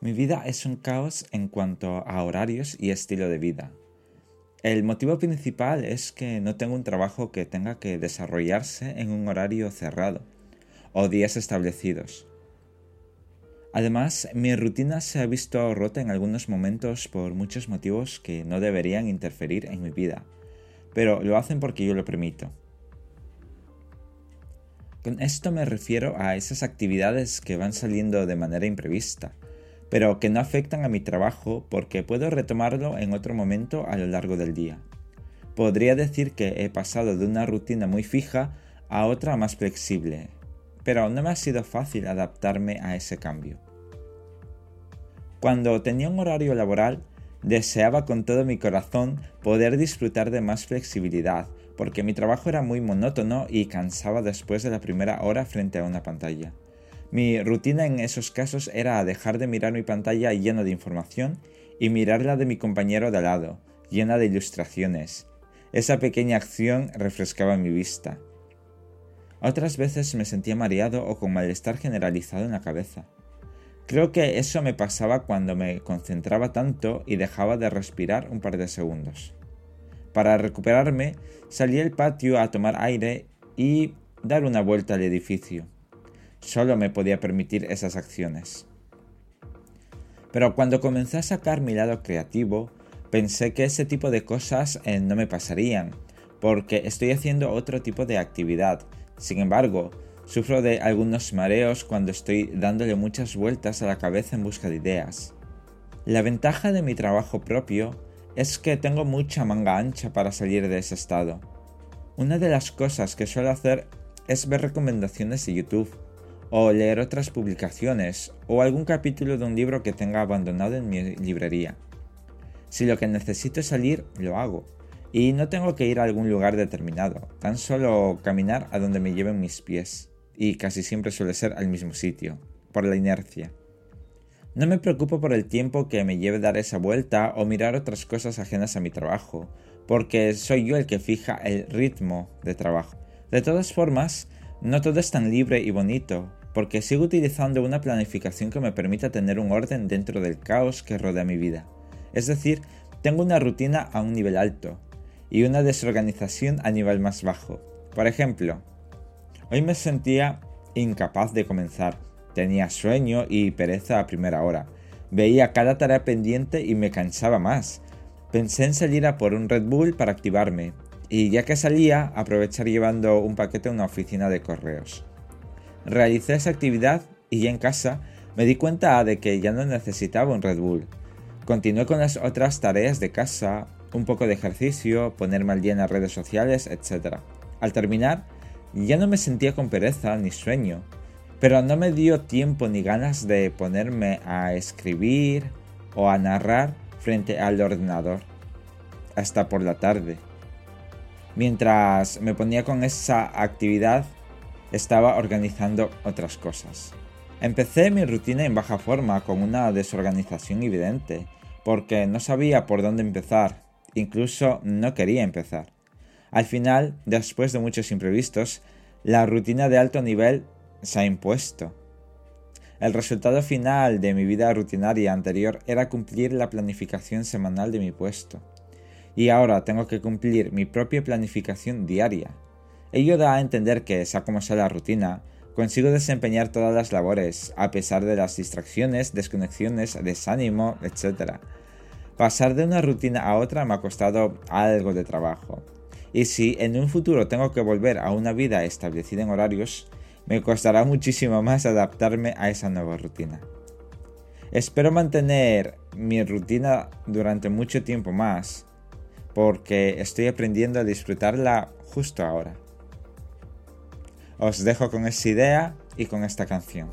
Mi vida es un caos en cuanto a horarios y estilo de vida. El motivo principal es que no tengo un trabajo que tenga que desarrollarse en un horario cerrado o días establecidos. Además, mi rutina se ha visto rota en algunos momentos por muchos motivos que no deberían interferir en mi vida, pero lo hacen porque yo lo permito. Con esto me refiero a esas actividades que van saliendo de manera imprevista, pero que no afectan a mi trabajo porque puedo retomarlo en otro momento a lo largo del día. Podría decir que he pasado de una rutina muy fija a otra más flexible, pero no me ha sido fácil adaptarme a ese cambio. Cuando tenía un horario laboral, deseaba con todo mi corazón poder disfrutar de más flexibilidad, porque mi trabajo era muy monótono y cansaba después de la primera hora frente a una pantalla. Mi rutina en esos casos era dejar de mirar mi pantalla llena de información y mirar la de mi compañero de lado, llena de ilustraciones. Esa pequeña acción refrescaba mi vista. Otras veces me sentía mareado o con malestar generalizado en la cabeza. Creo que eso me pasaba cuando me concentraba tanto y dejaba de respirar un par de segundos. Para recuperarme, salí al patio a tomar aire y dar una vuelta al edificio. Solo me podía permitir esas acciones. Pero cuando comencé a sacar mi lado creativo, pensé que ese tipo de cosas eh, no me pasarían, porque estoy haciendo otro tipo de actividad. Sin embargo, sufro de algunos mareos cuando estoy dándole muchas vueltas a la cabeza en busca de ideas. La ventaja de mi trabajo propio es que tengo mucha manga ancha para salir de ese estado. Una de las cosas que suelo hacer es ver recomendaciones de YouTube o leer otras publicaciones o algún capítulo de un libro que tenga abandonado en mi librería. Si lo que necesito es salir, lo hago. Y no tengo que ir a algún lugar determinado, tan solo caminar a donde me lleven mis pies. Y casi siempre suele ser al mismo sitio, por la inercia. No me preocupo por el tiempo que me lleve dar esa vuelta o mirar otras cosas ajenas a mi trabajo, porque soy yo el que fija el ritmo de trabajo. De todas formas, no todo es tan libre y bonito, porque sigo utilizando una planificación que me permita tener un orden dentro del caos que rodea mi vida. Es decir, tengo una rutina a un nivel alto y una desorganización a nivel más bajo. Por ejemplo, hoy me sentía incapaz de comenzar, tenía sueño y pereza a primera hora, veía cada tarea pendiente y me cansaba más. Pensé en salir a por un Red Bull para activarme, y ya que salía, aprovechar llevando un paquete a una oficina de correos. Realicé esa actividad y ya en casa me di cuenta de que ya no necesitaba un Red Bull. Continué con las otras tareas de casa, un poco de ejercicio, ponerme al día en las redes sociales, etc. Al terminar, ya no me sentía con pereza ni sueño, pero no me dio tiempo ni ganas de ponerme a escribir o a narrar frente al ordenador, hasta por la tarde. Mientras me ponía con esa actividad, estaba organizando otras cosas. Empecé mi rutina en baja forma con una desorganización evidente, porque no sabía por dónde empezar, incluso no quería empezar. Al final, después de muchos imprevistos, la rutina de alto nivel se ha impuesto. El resultado final de mi vida rutinaria anterior era cumplir la planificación semanal de mi puesto. Y ahora tengo que cumplir mi propia planificación diaria, Ello da a entender que, sea como sea la rutina, consigo desempeñar todas las labores, a pesar de las distracciones, desconexiones, desánimo, etc. Pasar de una rutina a otra me ha costado algo de trabajo. Y si en un futuro tengo que volver a una vida establecida en horarios, me costará muchísimo más adaptarme a esa nueva rutina. Espero mantener mi rutina durante mucho tiempo más, porque estoy aprendiendo a disfrutarla justo ahora. Os dejo con esa idea y con esta canción.